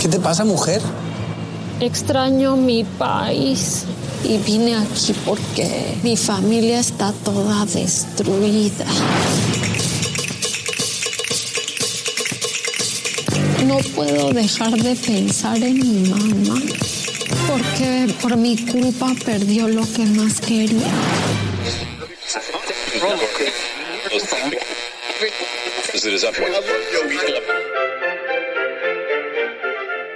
¿Qué te pasa, mujer? Extraño mi país y vine aquí porque mi familia está toda destruida. No puedo dejar de pensar en mi mamá porque por mi culpa perdió lo que más quería.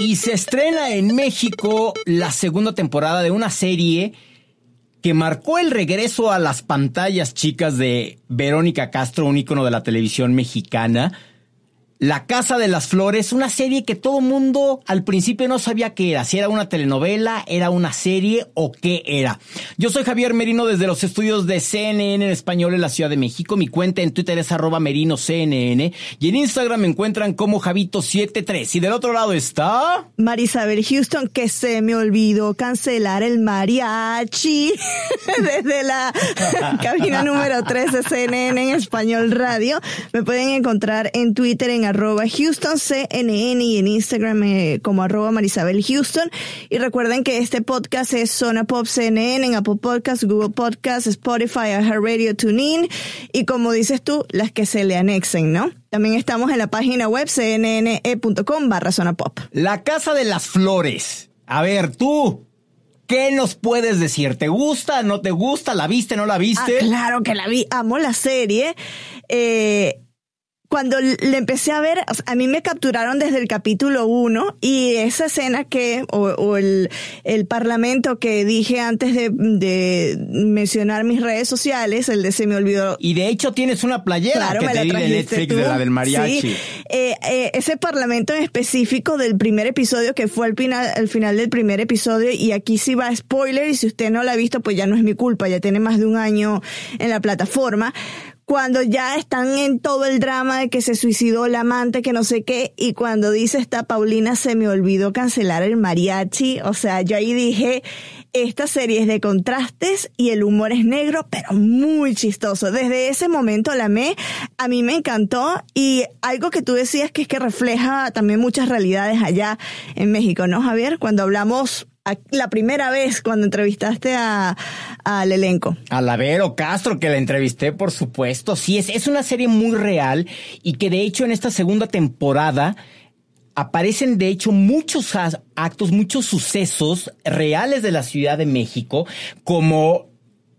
Y se estrena en México la segunda temporada de una serie que marcó el regreso a las pantallas chicas de Verónica Castro, un ícono de la televisión mexicana. La Casa de las Flores, una serie que todo mundo al principio no sabía qué era, si era una telenovela, era una serie o qué era. Yo soy Javier Merino desde los estudios de CNN en español en la Ciudad de México. Mi cuenta en Twitter es arroba merinoCNN y en Instagram me encuentran como Javito73. Y del otro lado está... Marisabel Houston, que se me olvidó cancelar el mariachi desde la cabina número 3 de CNN en Español Radio. Me pueden encontrar en Twitter en arroba Houston CNN y en Instagram eh, como arroba Marisabel Houston. Y recuerden que este podcast es Zona Pop CNN en Apple Podcasts, Google Podcasts, Spotify, iHeartRadio, TuneIn y como dices tú, las que se le anexen, ¿no? También estamos en la página web cnne.com barra Zona Pop. La Casa de las Flores. A ver, tú, ¿qué nos puedes decir? ¿Te gusta? ¿No te gusta? ¿La viste? ¿No la viste? Ah, claro que la vi, amo la serie. Eh, cuando le empecé a ver, o sea, a mí me capturaron desde el capítulo 1 y esa escena que, o, o el, el parlamento que dije antes de, de mencionar mis redes sociales, el de se me olvidó Y de hecho tienes una playera Claro, que me te la di de Netflix tú. de la del mariachi. Sí. Eh, eh, ese parlamento en específico del primer episodio, que fue al final, al final del primer episodio, y aquí sí va spoiler, y si usted no la ha visto, pues ya no es mi culpa, ya tiene más de un año en la plataforma. Cuando ya están en todo el drama de que se suicidó el amante, que no sé qué, y cuando dice esta Paulina, se me olvidó cancelar el mariachi, o sea, yo ahí dije, esta serie es de contrastes y el humor es negro, pero muy chistoso. Desde ese momento la amé, a mí me encantó y algo que tú decías que es que refleja también muchas realidades allá en México, ¿no, Javier? Cuando hablamos la primera vez cuando entrevistaste a- al elenco. A la Vero Castro, que la entrevisté, por supuesto. Sí, es, es una serie muy real y que de hecho en esta segunda temporada aparecen de hecho muchos actos, muchos sucesos reales de la Ciudad de México, como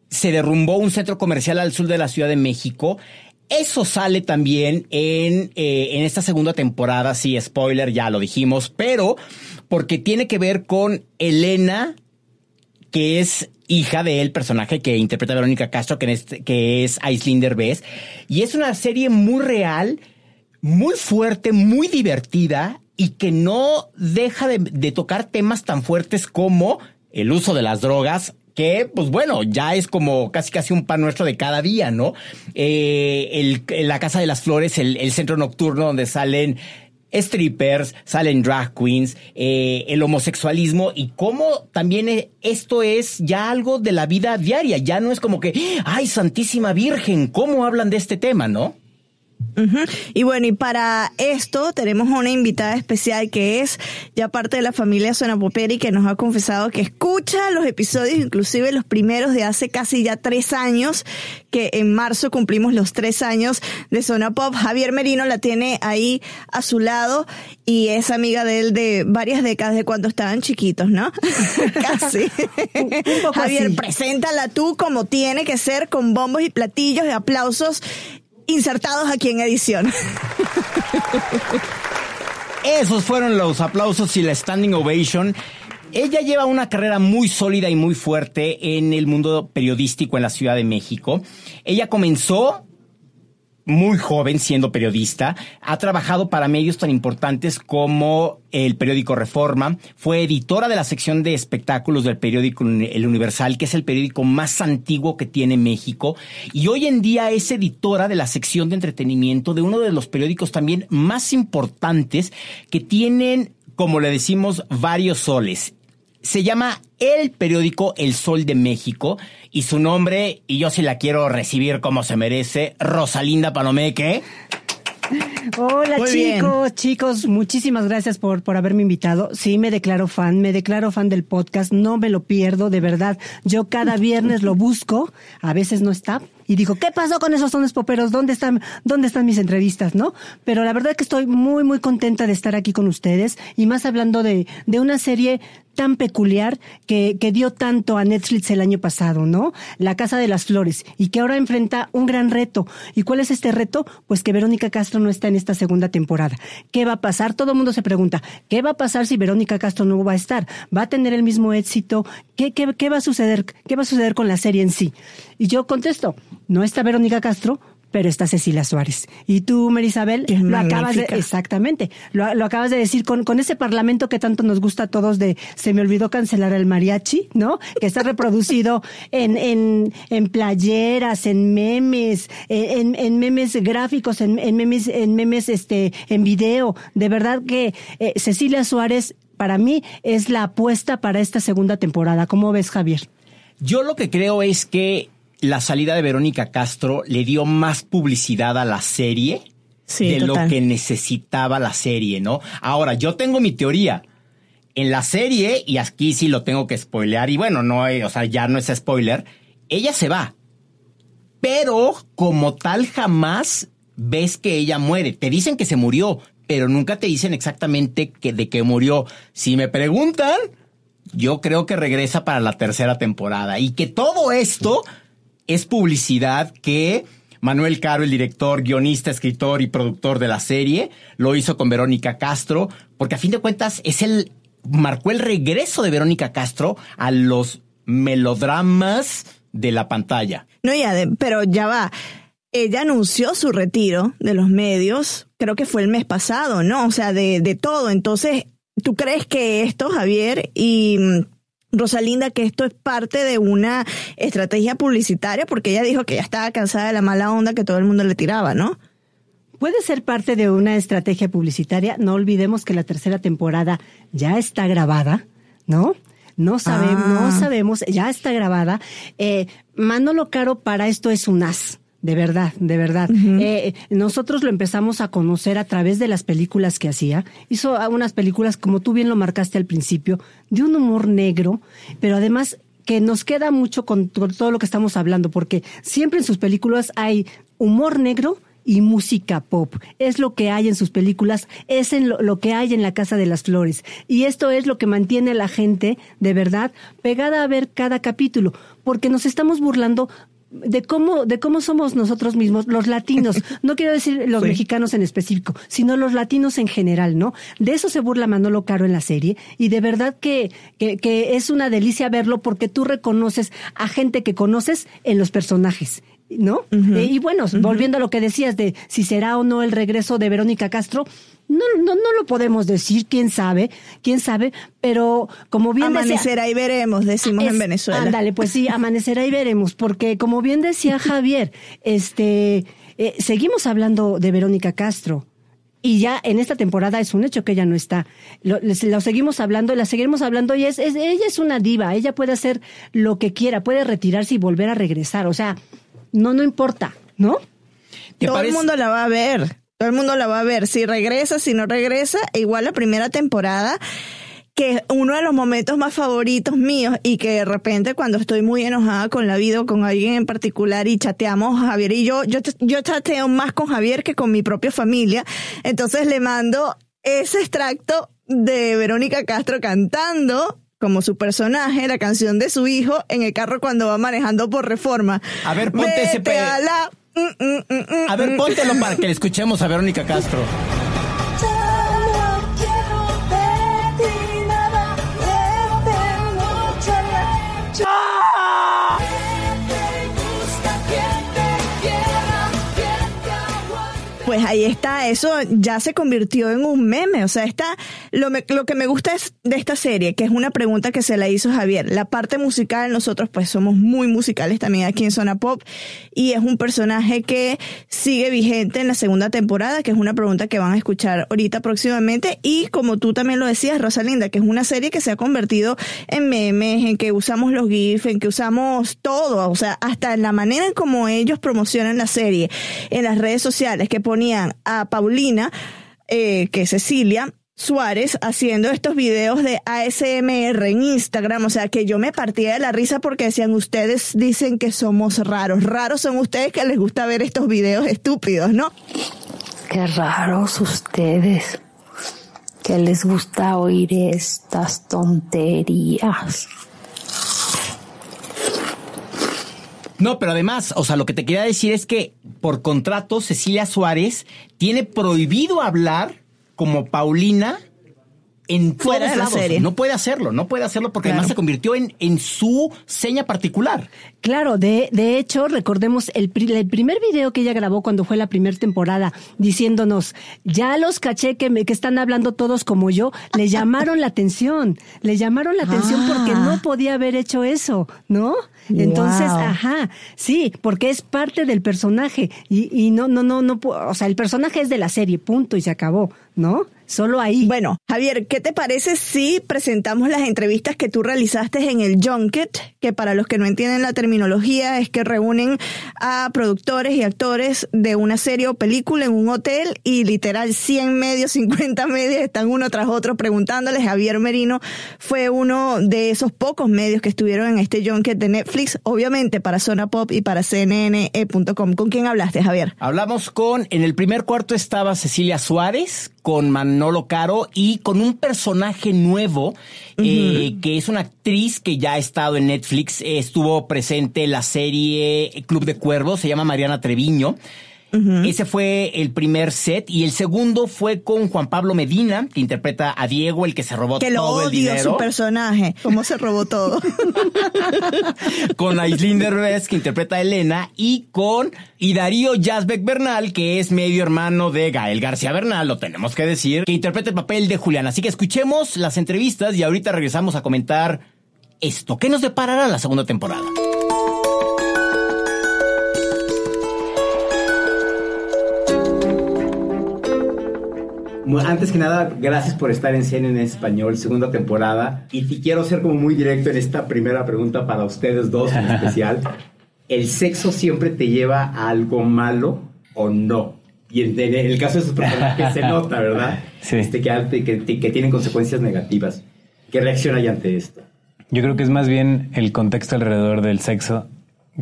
se derrumbó un centro comercial al sur de la Ciudad de México. Eso sale también en, eh, en esta segunda temporada, sí, spoiler, ya lo dijimos, pero porque tiene que ver con Elena, que es hija del personaje que interpreta Verónica Castro, que, este- que es Aislinn Derbez. Y es una serie muy real, muy fuerte, muy divertida y que no deja de, tocar temas tan fuertes como el uso de las drogas, que, pues bueno, ya es como casi casi un pan nuestro de cada día, ¿no? Eh, el, la Casa de las Flores, el centro nocturno donde salen strippers, salen drag queens, eh, el homosexualismo y cómo también eh, esto es ya algo de la vida diaria, ya no es como que, ay, Santísima Virgen, ¿cómo hablan de este tema, no? Y bueno, y para esto tenemos una invitada especial que es ya parte de la familia Zona Popera y que nos ha confesado que escucha los episodios, inclusive los primeros de hace casi ya tres años, que en marzo cumplimos los tres años de Zona Pop. Javier Merino la tiene ahí a su lado y es amiga de él de varias décadas de cuando estaban chiquitos, ¿no? casi. poco Javier, así. preséntala tú como tiene que ser, con bombos y platillos y aplausos insertados aquí en edición. Esos fueron los aplausos y la standing ovation. Ella lleva una carrera muy sólida y muy fuerte en el mundo periodístico en la Ciudad de México. Ella comenzó muy joven siendo periodista, ha trabajado para medios tan importantes como el periódico Reforma, fue editora de la sección de espectáculos del periódico El Universal, que es el periódico más antiguo que tiene México, y hoy en día es editora de la sección de entretenimiento de uno de los periódicos también más importantes que tienen, como le decimos, varios soles. Se llama el periódico El Sol de México y su nombre, y yo sí la quiero recibir como se merece, Rosalinda Palomeque. Hola Muy bien. chicos, chicos, muchísimas gracias por, por haberme invitado. Sí, me declaro fan, me declaro fan del podcast, no me lo pierdo, de verdad. Yo cada viernes lo busco, a veces no está. Y digo, ¿qué pasó con esos sones poperos? ¿Dónde están, dónde están mis entrevistas, no? Pero la verdad que estoy muy, muy contenta de estar aquí con ustedes y más hablando de, de una serie tan peculiar que, que dio tanto a Netflix el año pasado, ¿no? La Casa de las Flores y que ahora enfrenta un gran reto. ¿Y cuál es este reto? Pues que Verónica Castro no está en esta segunda temporada. ¿Qué va a pasar? Todo el mundo se pregunta, ¿qué va a pasar si Verónica Castro no va a estar? ¿Va a tener el mismo éxito? ¿Qué, qué, qué va a suceder? ¿Qué va a suceder con la serie en sí? Y yo contesto, no está Verónica Castro, pero está Cecilia Suárez. Y tú, Marisabel, lo acabas de, exactamente, lo, lo acabas de decir con, con ese parlamento que tanto nos gusta a todos de se me olvidó cancelar el mariachi, ¿no? Que está reproducido en, en, en playeras, en memes, en, en memes gráficos, en, en memes, en memes, este, en video. De verdad que eh, Cecilia Suárez, para mí, es la apuesta para esta segunda temporada. ¿Cómo ves, Javier? Yo lo que creo es que la salida de Verónica Castro le dio más publicidad a la serie Sí, de total. lo que necesitaba la serie, ¿no? Ahora, yo tengo mi teoría. En la serie, y aquí sí lo tengo que spoilear, y bueno, no, o sea, ya no es spoiler, ella se va. Pero como tal jamás ves que ella muere. Te dicen que se murió, pero nunca te dicen exactamente que, de qué murió. Si me preguntan, yo creo que regresa para la tercera temporada y que todo esto es publicidad que Manuel Caro, el director, guionista, escritor y productor de la serie, lo hizo con Verónica Castro, porque a fin de cuentas es el marcó el regreso de Verónica Castro a los melodramas de la pantalla. No, ya, pero ya va. Ella anunció su retiro de los medios, creo que fue el mes pasado, ¿no? O sea, de, de todo. Entonces, ¿tú crees que esto, Javier y mm, Rosalinda, que esto es parte de una estrategia publicitaria? Porque ella dijo que ya estaba cansada de la mala onda que todo el mundo le tiraba, ¿no? Puede ser parte de una estrategia publicitaria. No olvidemos que la tercera temporada ya está grabada, ¿no? No sabemos, Ah. no sabemos, ya está grabada. Eh, Manolo Caro para esto es un as. De verdad, de verdad. Eh, nosotros lo empezamos a conocer a través de las películas que hacía. Hizo unas películas, como tú bien lo marcaste al principio, de un humor negro, pero además que nos queda mucho con, con todo lo que estamos hablando, porque siempre en sus películas hay humor negro y música pop. Es lo que hay en sus películas, es en lo, lo que hay en la Casa de las Flores. Y esto es lo que mantiene a la gente, de verdad, pegada a ver cada capítulo, porque nos estamos burlando de cómo, de cómo somos nosotros mismos, los latinos. No quiero decir los Sí. mexicanos en específico, sino los latinos en general, ¿no? De eso se burla Manolo Caro en la serie y de verdad que, que, que es una delicia verlo porque tú reconoces a gente que conoces en los personajes. ¿No? Eh, y bueno, volviendo a lo que decías de si será o no el regreso de Verónica Castro, no, no, no lo podemos decir, quién sabe, quién sabe, pero como bien decía, Amanecerá y veremos, decimos en Venezuela. Ándale, pues sí, amanecerá y veremos, porque como bien decía Javier, este, eh, seguimos hablando de Verónica Castro. Y ya en esta temporada es un hecho que ella no está. Lo, lo seguimos hablando, la seguiremos hablando y es, es- ella es una diva, ella puede hacer lo que quiera, puede retirarse y volver a regresar. O sea, no, no importa, ¿no? todo parece? el mundo la va a ver. Todo el mundo la va a ver. Si regresa, si no regresa, igual la primera temporada que es uno de los momentos más favoritos míos y que de repente cuando estoy muy enojada con la vida o con alguien en particular y chateamos Javier y yo, yo, yo chateo más con Javier que con mi propia familia, entonces le mando ese extracto de Verónica Castro cantando como su personaje, la canción de su hijo en el carro cuando va manejando por reforma. A ver, ponte ese pe- a la- mm, mm, mm, A ver, póntelo para que le escuchemos a Verónica Castro. Pues ahí está, eso ya se convirtió en un meme. O sea, está, lo, lo que me gusta es de esta serie, que es una pregunta que se la hizo Javier. La parte musical, nosotros pues somos muy musicales también aquí en Zona Pop, y es un personaje que sigue vigente en la segunda temporada, que es una pregunta que van a escuchar ahorita próximamente. Y como tú también lo decías, Rosalinda, que es una serie que se ha convertido en memes, en que usamos los GIFs, en que usamos todo, o sea, hasta en la manera en como ellos promocionan la serie en las redes sociales, que ponían a Paulina, eh, que es Cecilia, Suárez haciendo estos videos de ASMR en Instagram, o sea que yo me partía de la risa porque decían ustedes dicen que somos raros, raros son ustedes que les gusta ver estos videos estúpidos, ¿no? Qué raros ustedes, que les gusta oír estas tonterías. No, pero además, o sea, lo que te quería decir es que por contrato Cecilia Suárez tiene prohibido hablar como Paulina en Fuera de la lados. serie. No puede hacerlo, no puede hacerlo porque Claro. además se convirtió en, en su seña particular. Claro, de, de hecho, recordemos el, pri- el primer video que ella grabó cuando fue la primera temporada, diciéndonos, ya los caché que, me, que están hablando todos como yo, le llamaron la atención, le llamaron la atención porque Ah. no podía haber hecho eso, ¿no? Entonces, Wow. ajá, sí, porque es parte del personaje y, y no, no, no, no, o sea, el personaje es de la serie, punto y se acabó, ¿no? Solo ahí. Bueno, Javier, ¿qué te parece si presentamos las entrevistas que tú realizaste en el Junket? Que para los que no entienden la terminología es que reúnen a productores y actores de una serie o película en un hotel y literal 100 medios, 50 medios están uno tras otro preguntándoles. Javier Merino fue uno de esos pocos medios que estuvieron en este Junket de Netflix, obviamente para Zona Pop y para CNN.com. ¿Con quién hablaste, Javier? Hablamos con, en el primer cuarto estaba Cecilia Suárez, con Manolo Caro y con un personaje nuevo, eh, que es una actriz que ya ha estado en Netflix, eh, estuvo presente en la serie Club de Cuervos, se llama Mariana Treviño. Ese fue el primer set y el segundo fue con Juan Pablo Medina, que interpreta a Diego, el que se robó Que lo todo el odio dinero. su personaje. ¿Cómo se robó todo? con Aislinn Derbez, que interpreta a Elena, y con y Darío Yazbek Bernal, que es medio hermano de Gael García Bernal, lo tenemos que decir, que interpreta el papel de Julián. Así que escuchemos las entrevistas y ahorita regresamos a comentar esto. ¿Qué nos deparará la segunda temporada? Antes que nada, gracias por estar en CNN en español, segunda temporada. Y te quiero ser como muy directo en esta primera pregunta para ustedes dos en especial. ¿El sexo siempre te lleva a algo malo o no? Y en, en el caso de sus personajes se nota, ¿verdad? Sí. Este, que, que, que tienen consecuencias negativas. ¿Qué reacción hay ante esto? Yo creo que es más bien el contexto alrededor del sexo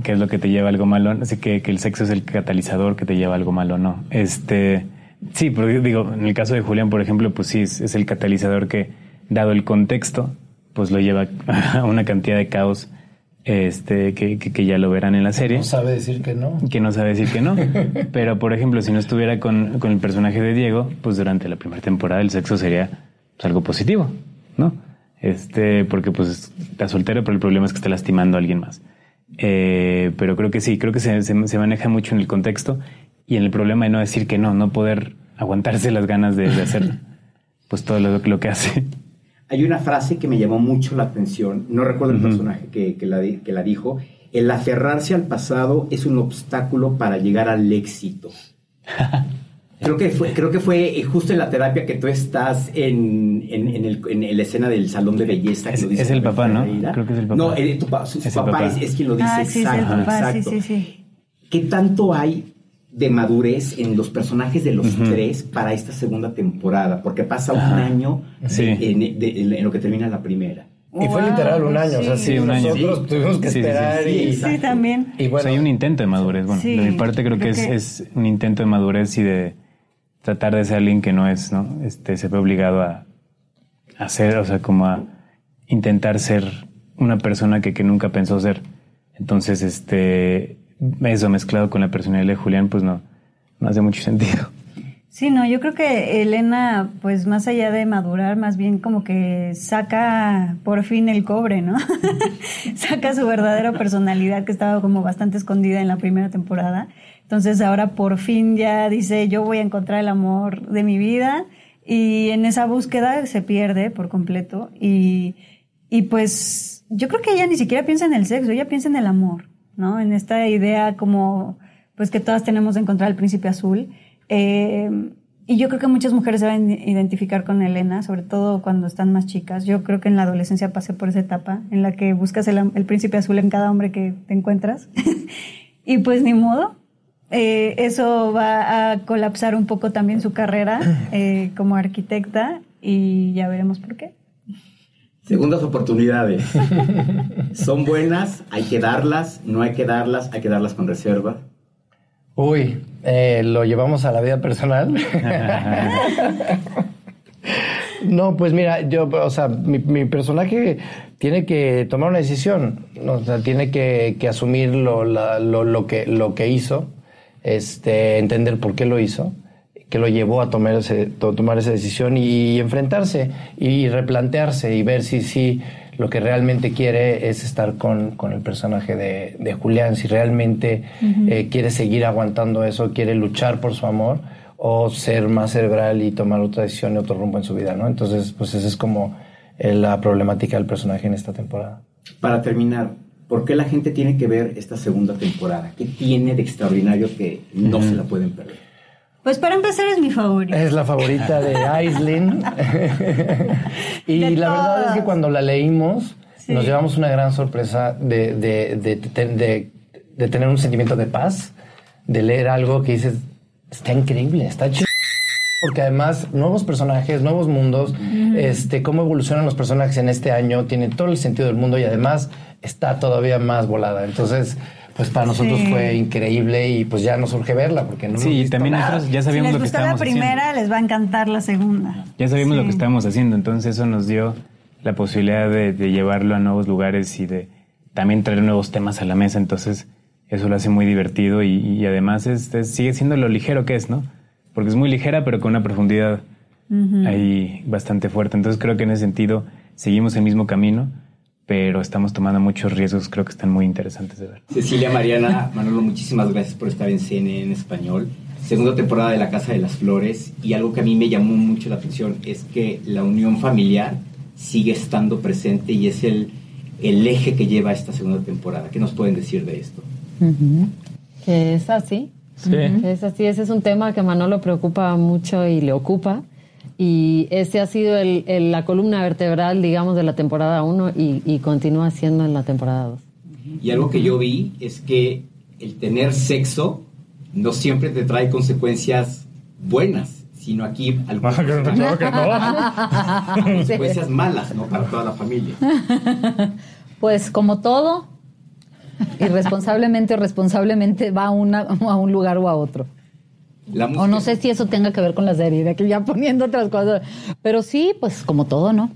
que es lo que te lleva a algo malo. Así que, que el sexo es el catalizador que te lleva a algo malo, no. Este, sí, porque digo, en el caso de Julián, por ejemplo, pues sí, es, es el catalizador que, dado el contexto, pues lo lleva a una cantidad de caos este, que, que, que ya lo verán en la serie. No sabe decir que no. que no sabe decir que no. Pero, por ejemplo, si no estuviera con, con el personaje de Diego, pues durante la primera temporada el sexo sería pues, algo positivo, ¿no? Este, porque pues está soltero, pero el problema es que está lastimando a alguien más. Eh, pero creo que sí, creo que se, se, se maneja mucho en el contexto y en el problema de no decir que no, no poder aguantarse las ganas de, de hacer pues todo lo, lo, que hace. Hay una frase que me llamó mucho la atención, no recuerdo el uh -huh. personaje que, que, la, que la dijo, el aferrarse al pasado es un obstáculo para llegar al éxito. Creo que fue, creo que fue justo en la terapia que tú estás en, en, en, el, en la escena del salón de belleza. Es, que dice es el papá, ¿no? Creo que es el papá. No, tu, su, su es papá, papá. Es, es, quien lo dice. Ah, sí, exacto, es el papá, exacto. sí, sí, sí. ¿Qué tanto hay de madurez en los personajes de los tres para esta segunda temporada, porque pasa un año en, en lo que termina la primera. Y fue literal un año, o sea, sí, un año. Nosotros tuvimos que esperar y... Sí, también. Y bueno, hay un intento de madurez. Bueno, de mi parte creo, que, Es, es, un intento de madurez y de tratar de ser alguien que no es, ¿no? Este, se ve obligado a hacer, o sea, como a intentar ser una persona que, que nunca pensó ser. Entonces, este, eso mezclado con la personalidad de Julián, pues no, no hace mucho sentido. Sí, no, yo creo que Elena, pues más allá de madurar, más bien como que saca por fin el cobre, ¿no? saca su verdadera personalidad que estaba como bastante escondida en la primera temporada. Entonces ahora por fin ya dice, yo voy a encontrar el amor de mi vida y en esa búsqueda se pierde por completo y, y pues yo creo que ella ni siquiera piensa en el sexo, ella piensa en el amor, ¿no? En esta idea como pues que todas tenemos de encontrar el príncipe azul eh, y yo creo que muchas mujeres se van a identificar con Elena, sobre todo cuando están más chicas. Yo creo que en la adolescencia pasé por esa etapa en la que buscas el, príncipe azul en cada hombre que te encuentras. y pues ni modo. Eh, eso va a colapsar un poco también su carrera eh, como arquitecta y ya veremos por qué. Segundas oportunidades. Son buenas, hay que darlas, no hay que darlas, hay que darlas con reserva. Uy, eh, lo llevamos a la vida personal. no, pues mira, yo, o sea, mi, personaje tiene que tomar una decisión, o sea, tiene que, asumir lo, lo, que, lo que hizo, este, entender por qué lo hizo, que lo llevó a tomar, ese, tomar esa decisión y enfrentarse y replantearse y ver si sí lo que realmente quiere es estar con, el personaje de, Julián, si realmente eh, quiere seguir aguantando eso, quiere luchar por su amor o ser más cerebral y tomar otra decisión y otro rumbo en su vida, ¿no? Entonces, pues esa es como eh, la problemática del personaje en esta temporada. Para terminar, ¿por qué la gente tiene que ver esta segunda temporada? ¿Qué tiene de extraordinario que no se la pueden perder? Pues para empezar es mi favorita. Es la favorita de Aislinn. y la verdad es que cuando la leímos nos llevamos una gran sorpresa de, de, tener un sentimiento de paz, de leer algo que dices, está increíble, está chido. Porque además, nuevos personajes, nuevos mundos, este, cómo evolucionan los personajes en este año, tiene todo el sentido del mundo y además está todavía más volada. Entonces, pues para nosotros fue increíble y pues ya nos surge verla porque no Sí, y también nosotros ya sabíamos lo que estábamos haciendo. la primera, les va a encantar la segunda. Ya sabíamos lo que estábamos haciendo, entonces eso nos dio la posibilidad de, llevarlo a nuevos lugares y de también traer nuevos temas a la mesa, entonces eso lo hace muy divertido y, además sigue siendo lo ligero que es, ¿no? Porque es muy ligera pero con una profundidad ahí bastante fuerte, entonces creo que en ese sentido seguimos el mismo camino pero estamos tomando muchos riesgos, creo que están muy interesantes de ver. Cecilia Mariana, Manolo, muchísimas gracias por estar en CNN en español. Segunda temporada de La Casa de las Flores y algo que a mí me llamó mucho la atención es que la unión familiar sigue estando presente y es el, el eje que lleva esta segunda temporada. ¿Qué nos pueden decir de esto? Que es así. Sí. es así. Ese es un tema que a Manolo preocupa mucho y le ocupa y ese ha sido el, la columna vertebral, digamos, de la temporada 1 y, continúa siendo en la temporada 2. Y algo que yo vi es que el tener sexo no siempre te trae consecuencias buenas, sino aquí algunas consecuencias malas ¿no? para toda la familia. Pues como todo, irresponsablemente o responsablemente va a, una, a un lugar o a otro o no sé si eso tenga que ver con la serie, de que ya poniendo otras cosas. Pero sí, pues como todo, ¿no?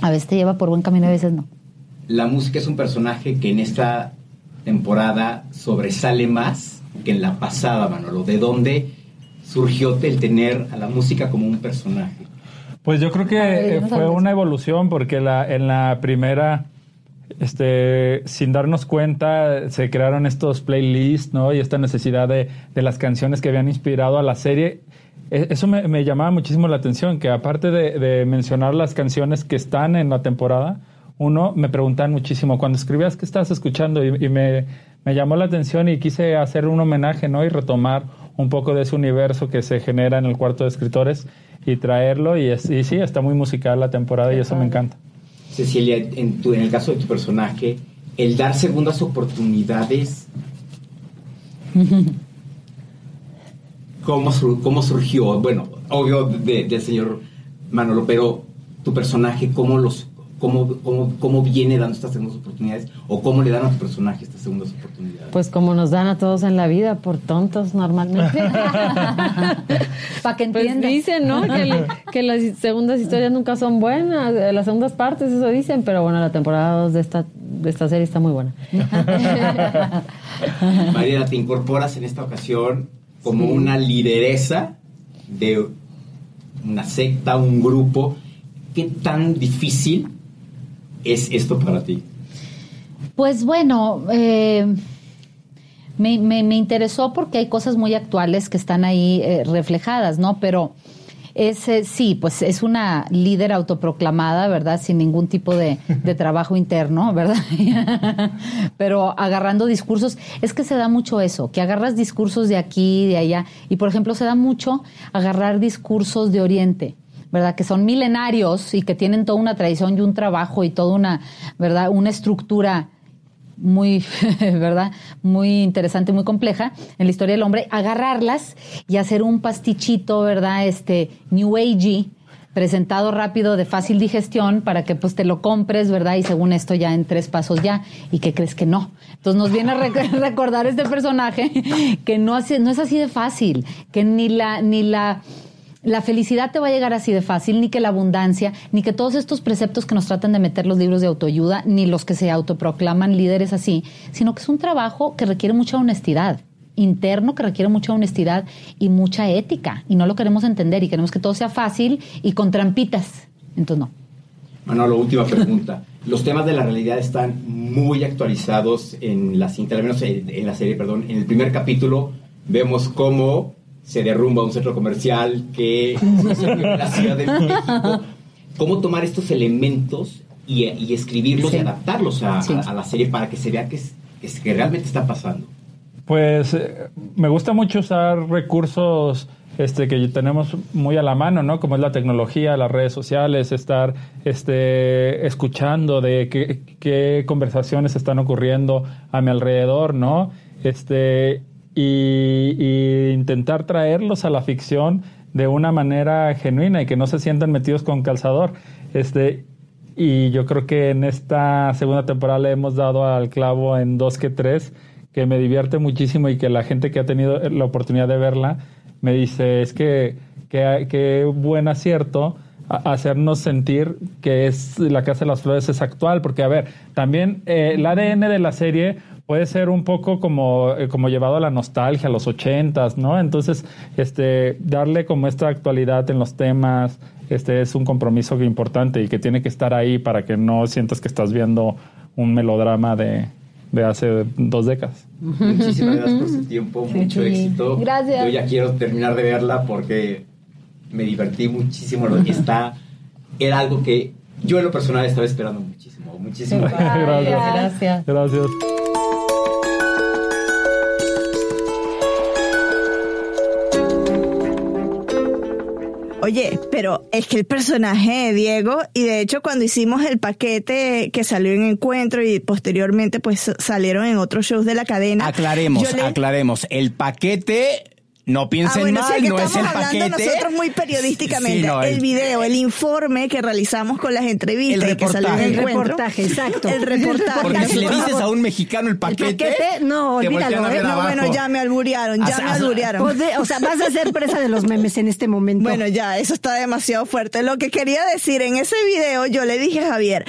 A veces te lleva por buen camino, a veces no. La música es un personaje que en esta temporada sobresale más que en la pasada, Manolo. ¿De dónde surgió el tener a la música como un personaje? Pues yo creo que fue una evolución porque la, en la primera este, sin darnos cuenta, se crearon estos playlists, ¿no? Y esta necesidad de, de las canciones que habían inspirado a la serie. E, eso me, llamaba muchísimo la atención, que aparte de, mencionar las canciones que están en la temporada, uno me preguntan muchísimo, cuando escribías, ¿qué estás escuchando? Y, me, me, llamó la atención y quise hacer un homenaje, ¿no? Y retomar un poco de ese universo que se genera en el cuarto de escritores y traerlo. Y, y sí, está muy musical la temporada y eso me encanta. Cecilia, en, tu, en el caso de tu personaje, el dar segundas oportunidades. Cómo, cómo surgió, bueno, obvio del señor Manolo, pero tu personaje, cómo los cómo, cómo, cómo viene dando estas segundas oportunidades o cómo le dan a tu personaje estas segundas oportunidades. Pues como nos dan a todos en la vida, por tontos normalmente. Para que pues entiendan. dicen, ¿no? Que, que, las segundas historias nunca son buenas, las segundas partes, eso dicen, pero bueno, la temporada 2 de esta, de esta serie está muy buena. Mariana, te incorporas en esta ocasión como una lideresa de una secta, un grupo. ¿Qué tan difícil es esto para ti? Pues bueno, eh, me, me, interesó porque hay cosas muy actuales que están ahí eh, reflejadas, ¿no? Pero es, eh, sí, pues es una líder autoproclamada, ¿verdad? Sin ningún tipo de, de trabajo interno, ¿verdad? Pero agarrando discursos, es que se da mucho eso, que agarras discursos de aquí, de allá, y por ejemplo se da mucho agarrar discursos de Oriente. ¿Verdad? Que son milenarios y que tienen toda una tradición y un trabajo y toda una, ¿verdad? Una estructura muy, ¿verdad? Muy interesante, muy compleja en la historia del hombre, agarrarlas y hacer un pastichito, ¿verdad? Este New Age presentado rápido de fácil digestión para que pues te lo compres, ¿verdad? Y según esto ya en tres pasos ya y que crees que no. Entonces nos viene a recordar este personaje que no, hace, no es así de fácil, que ni la ni la la felicidad te va a llegar así de fácil, ni que la abundancia, ni que todos estos preceptos que nos tratan de meter los libros de autoayuda, ni los que se autoproclaman líderes así, sino que es un trabajo que requiere mucha honestidad interno que requiere mucha honestidad y mucha ética y no lo queremos entender y queremos que todo sea fácil y con trampitas. Entonces no. La última pregunta. Los temas de la realidad están muy actualizados en la cinta, al menos en la serie, perdón. En el primer capítulo vemos cómo se derrumba un centro comercial, que se la Ciudad de México. ¿Cómo tomar estos elementos y, escribirlos y adaptarlos a, la serie para que se vea que, es, que realmente está pasando? Pues eh, me gusta mucho usar recursos este, que tenemos muy a la mano, ¿no? Como es la tecnología, las redes sociales, estar este, escuchando de qué, qué conversaciones están ocurriendo a mi alrededor, ¿no? Este, y, intentar traerlos a la ficción de una manera genuina y que no se sientan metidos con calzador. Este, y yo creo que en esta segunda temporada le hemos dado al clavo en dos que tres, que me divierte muchísimo y que la gente que ha tenido la oportunidad de verla me dice, es que qué buen acierto hacernos sentir que es la Casa de las Flores es actual, porque a ver, también eh, el ADN de la serie puede ser un poco como, eh, como llevado a la nostalgia, a los ochentas, ¿no? Entonces, este, darle como esta actualidad en los temas, este es un compromiso importante y que tiene que estar ahí para que no sientas que estás viendo un melodrama de, de hace dos décadas. Muchísimas gracias por su tiempo, mucho éxito. Gracias. Yo ya quiero terminar de verla porque me divertí muchísimo. Lo que está era algo que yo en lo personal estaba esperando muchísimo. Muchísimas gracias. Gracias. Gracias. Oye, pero es que el personaje de Diego, y de hecho cuando hicimos el paquete que salió en Encuentro y posteriormente pues salieron en otros shows de la cadena. Aclaremos, aclaremos. El paquete no piensen ah, mal, no es el paquete. nosotros muy periodísticamente. el, video, el informe que realizamos con las entrevistas. El que salió en el reportaje, exacto. El reportaje. Porque si le dices a un mexicano el paquete. El paquete, no, olvídalo. ¿eh? No, bueno, ya me alburiaron, ya me alburiaron. O sea, vas a ser presa de los memes en este momento. Bueno, ya, eso está demasiado fuerte. Lo que quería decir en ese video, yo le dije a Javier,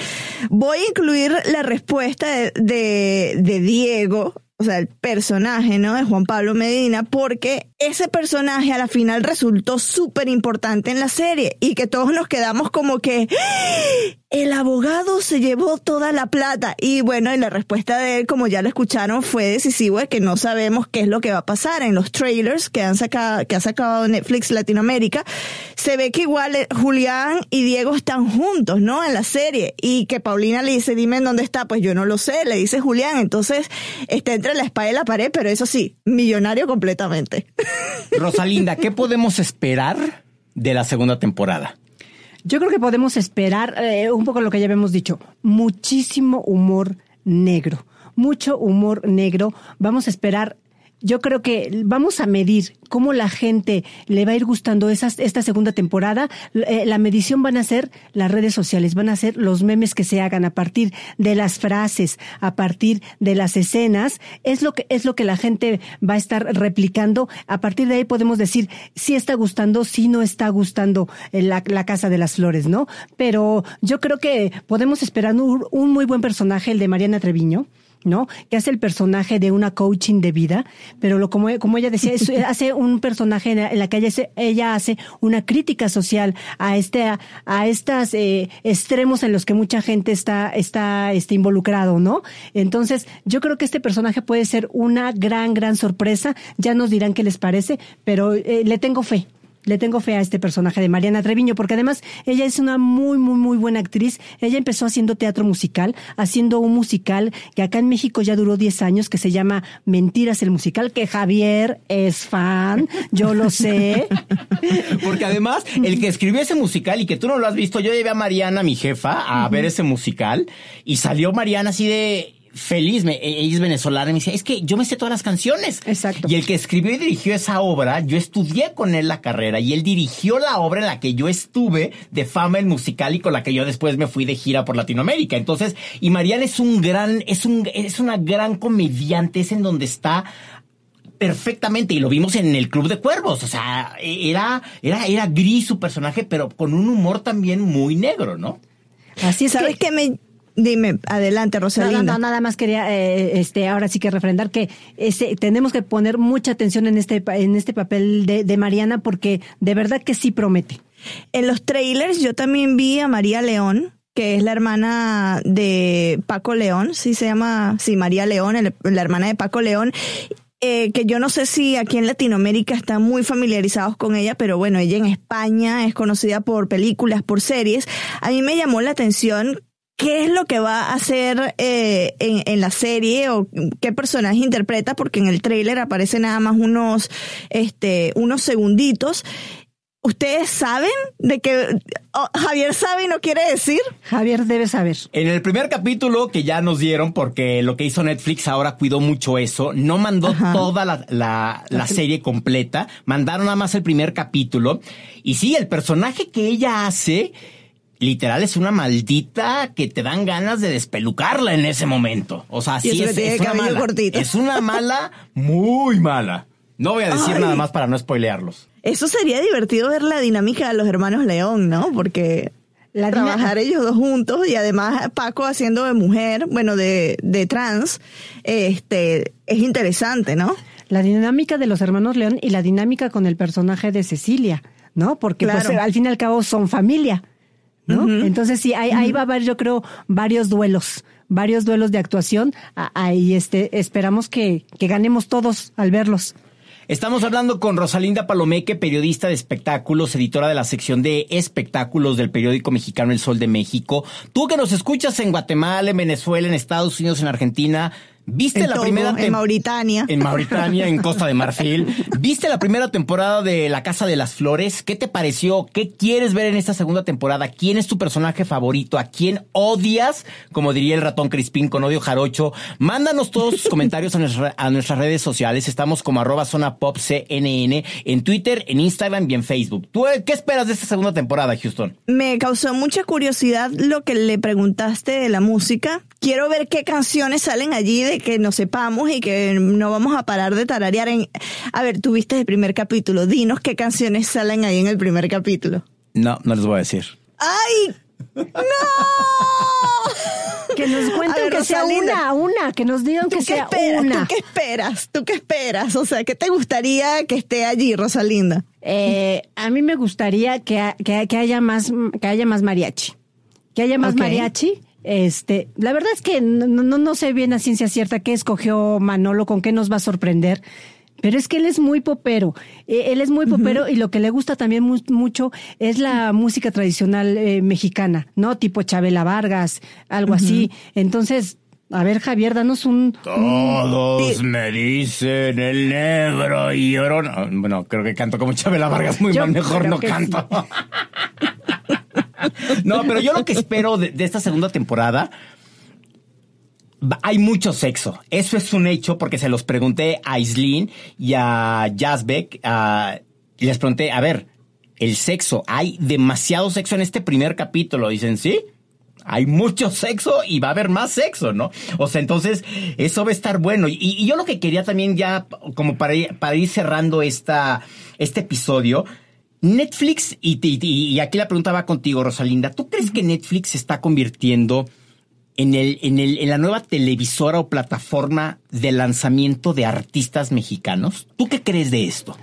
voy a incluir la respuesta de, de, de Diego o sea, el personaje, ¿no? De Juan Pablo Medina, porque ese personaje a la final resultó súper importante en la serie y que todos nos quedamos como que ¡Ah! el abogado se llevó toda la plata y bueno, y la respuesta de él, como ya lo escucharon, fue decisivo de que no sabemos qué es lo que va a pasar en los trailers que han sacado, que ha sacado Netflix Latinoamérica. Se ve que igual eh, Julián y Diego están juntos, ¿no? En la serie y que Paulina le dice, dime en dónde está, pues yo no lo sé, le dice Julián, entonces está entre la espada y la pared, pero eso sí, millonario completamente. Rosalinda, ¿qué podemos esperar de la segunda temporada? Yo creo que podemos esperar eh, un poco lo que ya habíamos dicho, muchísimo humor negro, mucho humor negro. Vamos a esperar yo creo que vamos a medir cómo la gente le va a ir gustando esas, esta segunda temporada. Eh, la medición van a ser las redes sociales, van a ser los memes que se hagan a partir de las frases, a partir de las escenas. Es lo que, es lo que la gente va a estar replicando. A partir de ahí podemos decir si está gustando, si no está gustando eh, la, la Casa de las Flores, ¿no? Pero yo creo que podemos esperar un, un muy buen personaje, el de Mariana Treviño. ¿No? Que hace el personaje de una coaching de vida, pero lo, como, como ella decía, es- hace un personaje en la, en la que ella, hace- ella hace una crítica social a este, a, a estas eh, extremos en los que mucha gente está, está este, involucrado, ¿no? Entonces, yo creo que este personaje puede ser una gran, gran sorpresa. Ya nos dirán qué les parece, pero eh, le tengo fe. Le tengo fe a este personaje de Mariana Treviño, porque además ella es una muy, muy, muy buena actriz. Ella empezó haciendo teatro musical, haciendo un musical que acá en México ya duró 10 años, que se llama Mentiras el musical, que Javier es fan, yo lo sé. Porque además, el que escribió ese musical y que tú no lo has visto, yo llevé a Mariana, mi jefa, a ver ese musical y salió Mariana así de feliz, me- ella es venezolana y me dice, es que yo me sé todas las canciones. Exacto. Y el que escribió y dirigió esa obra, yo estudié con él la carrera y él dirigió la obra en la que yo estuve de fama el musical y con la que yo después me fui de gira por Latinoamérica. Entonces, y Mariana es un gran, es un, es una gran comediante, es en donde está perfectamente y lo vimos en el Club de Cuervos, o sea, era era era gris su personaje, pero con un humor también muy negro, ¿no? Así es ¿Sabes qué me dime adelante No, Rosalinda? no, no, nada más quería, eh, este, ahora sí que refrendar que ese, tenemos que poner mucha atención en este, en este papel de, de Mariana porque de verdad que sí promete. En los trailers yo también vi a María León, que es la hermana de Paco León, sí se llama, sí, María León, el- la hermana de Paco León. eh, que yo no sé si aquí en Latinoamérica están muy familiarizados con ella, pero bueno, ella en España es conocida por películas, por series. A mí me llamó la atención qué es lo que va a hacer eh, en, en la serie o qué personaje interpreta, porque en el tráiler aparece nada más unos, este, unos segunditos. ¿Ustedes saben de que oh, Javier sabe y no quiere decir? Javier debe saber. En el primer capítulo que ya nos dieron, porque lo que hizo Netflix ahora cuidó mucho eso, no mandó toda la, la- la serie completa, mandaron nada más el primer capítulo. Y sí, el personaje que ella hace, literal, es una maldita que te dan ganas de despelucarla en ese momento. O sea, sí es, una mala. cortito. Es una mala, muy mala. No voy a decir Ay. nada más para no spoilearlos. Eso sería divertido ver la dinámica de los hermanos León, ¿no? Porque La trabajar ellos dos juntos y además Paco haciendo de mujer, bueno, de, de trans, este, es interesante, ¿no? La dinámica de los hermanos León y la dinámica con el personaje de Cecilia, ¿no? Porque pues, al fin y al cabo son familia, ¿no? Entonces sí, ahí, ahí va a haber, yo creo, varios duelos, varios duelos de actuación. Ahí este, esperamos que, que ganemos todos al verlos. Estamos hablando con Rosalinda Palomeque, periodista de espectáculos, editora de la sección de espectáculos del periódico mexicano El Sol de México. Tú que nos escuchas en Guatemala, en Venezuela, en Estados Unidos, en Argentina, ¿viste En la Togo, primera en Mauritania. En Mauritania, en Costa de Marfil. ¿Viste la primera temporada de La Casa de las Flores? ¿Qué te pareció? ¿Qué quieres ver en esta segunda temporada? ¿Quién es tu personaje favorito? ¿A quién odias? Como diría el ratón Crispín con odio jarocho. Mándanos todos tus comentarios a, nuestra- a nuestras redes sociales. Estamos como arroba zona pop CNN en Twitter, en Instagram y en Facebook. ¿Tú eh, qué esperas de esta segunda temporada, Houston? Me causó mucha curiosidad lo que le preguntaste de la música. Quiero ver qué canciones salen allí de que no sepamos y que no vamos a parar de tararear. En... A ver, tú viste el primer capítulo. Dinos qué canciones salen ahí en el primer capítulo. No, no les voy a decir. ¡Ay! ¡No! Que nos cuenten ver, que sea una, una, que nos digan ¿Tú que qué sea esperas? una. ¿Tú qué esperas? ¿Tú qué esperas? O sea, ¿qué te gustaría que esté allí, Rosalinda? Eh, a mí me gustaría que, que, que haya más que haya más mariachi. Que haya más Ok. mariachi. Este, la verdad es que no, no, no sé bien a ciencia cierta qué escogió Manolo, con qué nos va a sorprender. Pero es que él es muy popero. Eh, él es muy popero y lo que le gusta también mu- mucho es la música tradicional eh, mexicana, ¿no? Tipo Chabela Vargas, algo así. Entonces, a ver, Javier, danos un, Todos me dicen el negro y llorón. Ah, Bueno, creo que canto como Chabela Vargas muy Yo mal, mejor no canto. no, pero yo lo que espero de, esta segunda temporada, hay mucho sexo. Eso es un hecho porque se los pregunté a Islin y a Jasbeck. a- y les pregunté, a ver, el sexo, hay demasiado sexo en este primer capítulo. Dicen, sí. Hay mucho sexo y va a haber más sexo, ¿no? O sea, entonces eso va a estar bueno. Y, y yo lo que quería también ya, como para ir, para ir cerrando esta, este episodio, Netflix, y, y- y- y aquí la pregunta va contigo, Rosalinda, ¿tú crees que Netflix se está convirtiendo en, el, en, el, en la nueva televisora o plataforma de lanzamiento de artistas mexicanos? ¿Tú qué crees de esto?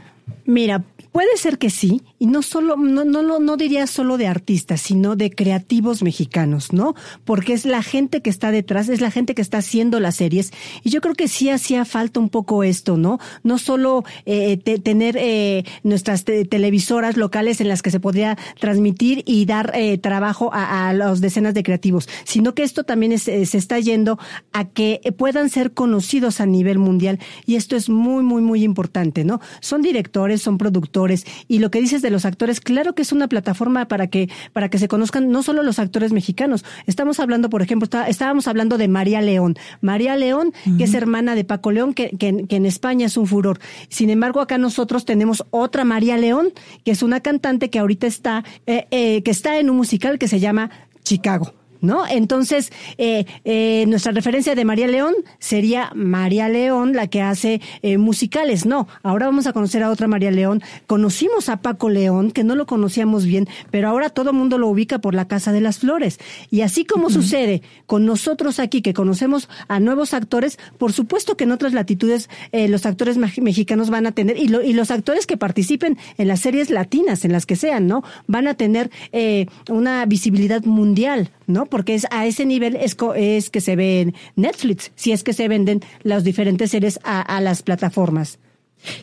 Mira, puede ser que sí, y no solo, no, no, no diría solo de artistas, sino de creativos mexicanos, ¿no? Porque es la gente que está detrás, es la gente que está haciendo las series, y yo creo que sí hacía falta un poco esto, ¿no? No solo eh, te- tener eh, nuestras te- televisoras locales en las que se podría transmitir y dar eh, trabajo a, a las decenas de creativos, sino que esto también es- eh, se está yendo a que puedan ser conocidos a nivel mundial, y esto es muy, muy, muy importante, ¿no? Son directores, son productores, y lo que dices de los actores, claro que es una plataforma para que, para que se conozcan no solo los actores mexicanos. Estamos hablando, por ejemplo, está- estábamos hablando de María León. María León, que es hermana de Paco León, que, que- que en España es un furor. Sin embargo, acá nosotros tenemos otra María León, que es una cantante que ahorita está, eh, eh, que está en un musical que se llama Chicago. ¿No? Entonces, eh, eh, nuestra referencia de María León sería María León, la que hace eh, musicales. No, ahora vamos a conocer a otra María León. Conocimos a Paco León, que no lo conocíamos bien, pero ahora todo el mundo lo ubica por la Casa de las Flores. Y así como sucede con nosotros aquí, que conocemos a nuevos actores, por supuesto que en otras latitudes eh, los actores mexicanos van a tener, y, lo- y los actores que participen en las series latinas, en las que sean, ¿no? Van a tener eh, una visibilidad mundial, ¿no? Porque es a ese nivel es, es que se ve en Netflix, si es que se venden las diferentes series a, a las plataformas.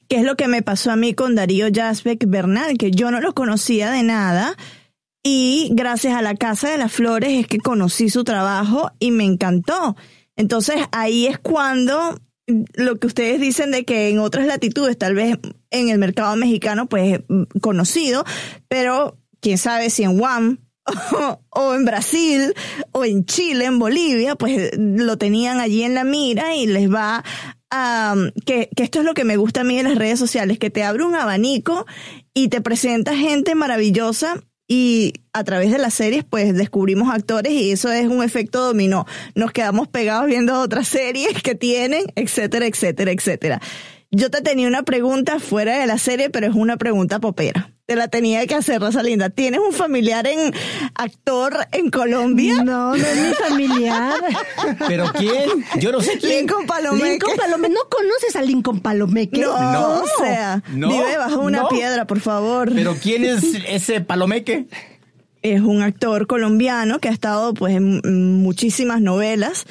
¿Qué es lo que me pasó a mí con Darío Jasbeck Bernal? Que yo no lo conocía de nada. Y gracias a la Casa de las Flores es que conocí su trabajo y me encantó. Entonces ahí es cuando lo que ustedes dicen de que en otras latitudes, tal vez en el mercado mexicano, pues mm, conocido, pero quién sabe si en Guam o en Brasil o en Chile, en Bolivia, pues lo tenían allí en la mira y les va a... que, que esto es lo que me gusta a mí de las redes sociales, que te abre un abanico y te presenta gente maravillosa y a través de las series pues descubrimos actores y eso es un efecto dominó. Nos quedamos pegados viendo otras series que tienen, etcétera, etcétera, etcétera. Yo te tenía una pregunta fuera de la serie, pero es una pregunta popera. Te la tenía que hacer, Rosalinda. ¿Tienes un familiar en actor en Colombia? No, no es mi familiar. ¿Pero quién? Yo no sé quién. Lincoln Palomeque. Lincoln Palomeque. ¿No conoces a Lincoln Palomeque? No, No. o sea, No, vive bajo una no. piedra, por favor. ¿Pero quién es ese palomeque? es un actor colombiano que ha estado pues en en muchísimas novelas.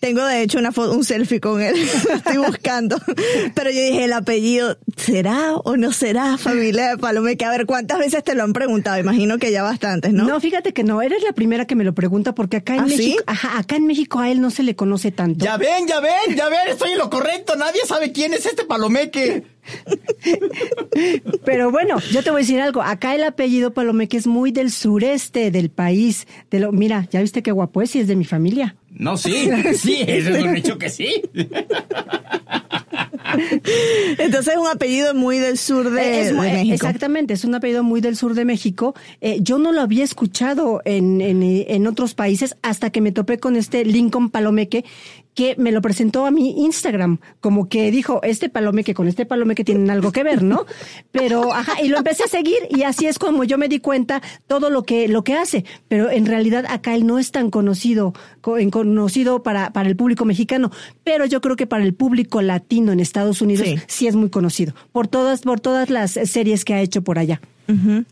Tengo de hecho una foto, un selfie con él, lo estoy buscando. Pero yo dije, el apellido, ¿será o no será familia de Palomeque? A ver, ¿cuántas veces te lo han preguntado? Imagino que ya bastantes, ¿no? No, fíjate que no, eres la primera que me lo pregunta porque acá en ¿Ah, sí? México, ajá, acá en México a él no se le conoce tanto. Ya ven, ya ven, ya ven, estoy en lo correcto. Nadie sabe quién es este palomeque. Pero bueno, yo te voy a decir algo. Acá el apellido Palomeque es muy del sureste del país. De lo, mira, ya viste qué guapo es y es de mi familia. No, sí, sí, eso es un hecho que sí. Entonces es un apellido muy del sur de, Es- de México. Exactamente, es un apellido muy del sur de México. Eh, yo no lo había escuchado en, en, en otros países hasta que me topé con este Lincoln Palomeque que me lo presentó a mi Instagram, como que dijo, este palomeque con este palomeque tienen algo que ver, ¿no? Pero, ajá, y lo empecé a seguir y así es como yo me di cuenta todo lo que, lo que hace. Pero en realidad acá él no es tan conocido, conocido para, para el público mexicano, pero yo creo que para el público latino en Estados Unidos Sí. sí, es muy conocido, por todas, por todas las series que ha hecho por allá.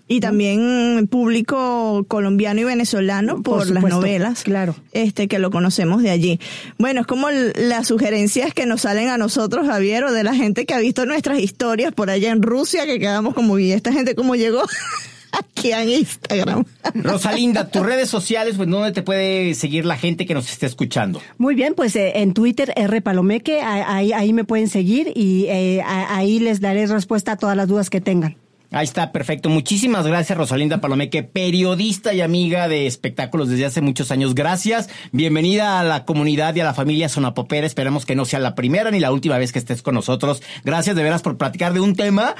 Y también público colombiano y venezolano por, Por las novelas. claro. Este, que lo conocemos de allí. Bueno, es como l- las sugerencias que nos salen a nosotros, Javier, o de la gente que ha visto nuestras historias por allá en Rusia, que quedamos como, ¿y esta gente cómo llegó? Aquí en Instagram. Rosalinda, tus redes sociales, pues, ¿dónde te puede seguir la gente que nos esté escuchando? Muy bien, pues eh, en Twitter, R Palomeque, ahí, ahí me pueden seguir y eh, ahí les daré respuesta a todas las dudas que tengan. Ahí está, perfecto. Muchísimas gracias, Rosalinda Palomeque, periodista y amiga de espectáculos desde hace muchos años. Gracias. Bienvenida a la comunidad y a la familia Sonapopera. Esperamos que no sea la primera ni la última vez que estés con nosotros. Gracias de veras por platicar de un tema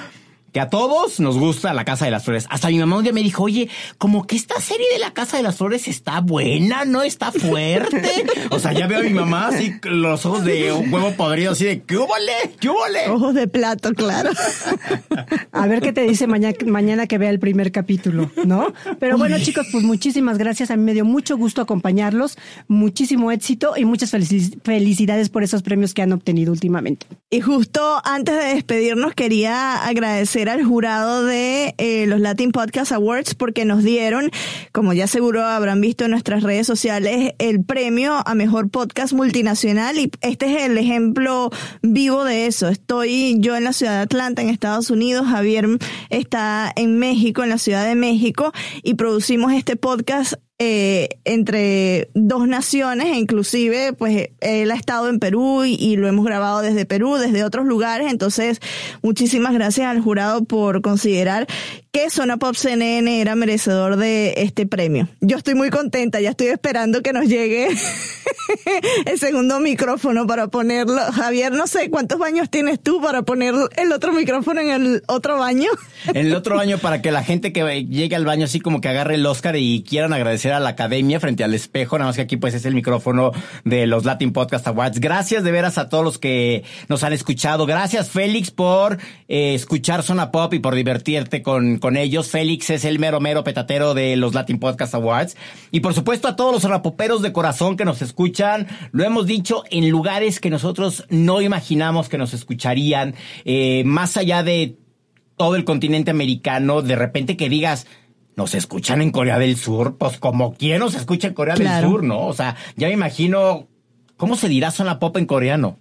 que a todos nos gusta la Casa de las Flores. Hasta mi mamá un día me dijo, oye, como que esta serie de la Casa de las Flores está buena, ¿no? Está fuerte. o sea, ya veo a mi mamá así, los ojos de un huevo podrido, así de, ¿qué húbole? ¿Qué húbole? Ojos de plato, claro. a ver qué te dice mañana, mañana que vea el primer capítulo, ¿no? Pero bueno, chicos, pues muchísimas gracias. A mí me dio mucho gusto acompañarlos, muchísimo éxito y muchas felicidades por esos premios que han obtenido últimamente. Y justo antes de despedirnos, quería agradecer al jurado de eh, los Latin Podcast Awards porque nos dieron, como ya seguro habrán visto en nuestras redes sociales, el premio a mejor podcast multinacional y este es el ejemplo vivo de eso. Estoy yo en la ciudad de Atlanta, en Estados Unidos, Javier está en México, en la Ciudad de México y producimos este podcast eh, entre dos naciones, e inclusive pues él ha estado en Perú y, lo hemos grabado desde Perú, desde otros lugares, entonces muchísimas gracias al jurado por considerar que Zona Pop CNN era merecedor de este premio. Yo estoy muy contenta, ya estoy esperando que nos llegue el segundo micrófono para ponerlo. Javier, no sé cuántos baños tienes tú para poner el otro micrófono en el otro baño. En el otro baño para que la gente que llegue al baño así como que agarre el Oscar y quieran agradecer a la academia frente al espejo, nada más que aquí pues es el micrófono de los Latin Podcast Awards. Gracias de veras a todos los que nos han escuchado. Gracias Félix por eh, escuchar Zona Pop y por divertirte con con ellos. Félix es el mero mero petatero de los Latin Podcast Awards. Y por supuesto a todos los rapoperos de corazón que nos escuchan. Lo hemos dicho en lugares que nosotros no imaginamos que nos escucharían. Eh, más allá de todo el continente americano, de repente que digas, nos escuchan en Corea del Sur, pues como quien nos escucha en Corea del Sur, ¿no? O sea, ya me imagino, ¿cómo se dirá zona pop en coreano?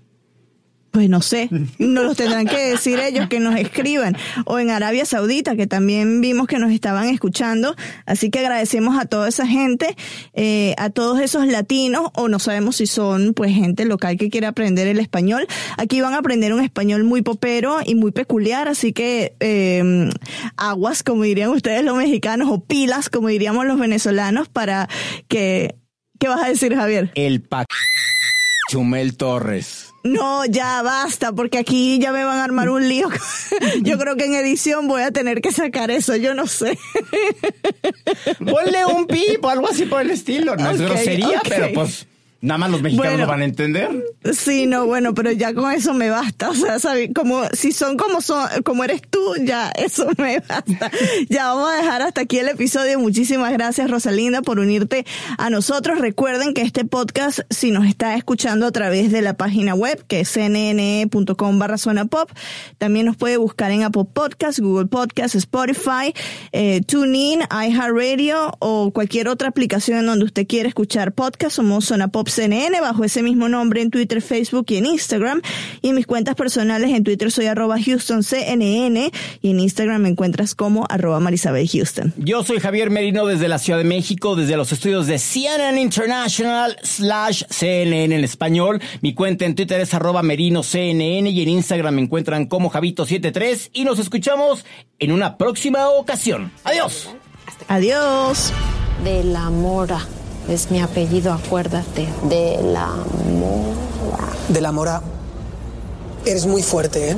Pues no sé, nos tendrán que decir ellos que nos escriban. O en Arabia Saudita, que también vimos que nos estaban escuchando. Así que agradecemos a toda esa gente, eh, a todos esos latinos, o no sabemos si son pues gente local que quiere aprender el español. Aquí van a aprender un español muy popero y muy peculiar, así que eh, aguas, como dirían ustedes los mexicanos, o pilas, como diríamos los venezolanos, para que... ¿Qué vas a decir, Javier? El pa... Chumel Torres. No, ya basta, porque aquí ya me van a armar un lío. Yo creo que en edición voy a tener que sacar eso, yo no sé. Ponle un pip o algo así por el estilo. No es grosería, pero pues Nada más los mexicanos lo van a entender. Sí, no, bueno, pero ya con eso me basta. O sea, como si son como son, como eres tú, ya eso me basta. ya vamos a dejar hasta aquí el episodio. Muchísimas gracias, Rosalinda, por unirte a nosotros. Recuerden que este podcast, si nos está escuchando a través de la página web, que es cnne.com barra zona pop, también nos puede buscar en Apple Podcasts, Google Podcasts, Spotify, eh, TuneIn, iHeartRadio o cualquier otra aplicación en donde usted quiera escuchar podcast. Somos Zona Pop CNN bajo ese mismo nombre en Twitter, Facebook y en Instagram. Y mis cuentas personales en Twitter soy arroba HoustonCNN y en Instagram me encuentras como arroba Marisabel Houston. Yo soy Javier Merino desde la Ciudad de México, desde los estudios de CNN International slash CNN en español. Mi cuenta en Twitter es arroba y en Instagram me encuentran como Javito73 y nos escuchamos en una próxima ocasión. Adiós. Adiós. De la mora. Es mi apellido, acuérdate. De la Mora. De la Mora. Eres muy fuerte, ¿eh?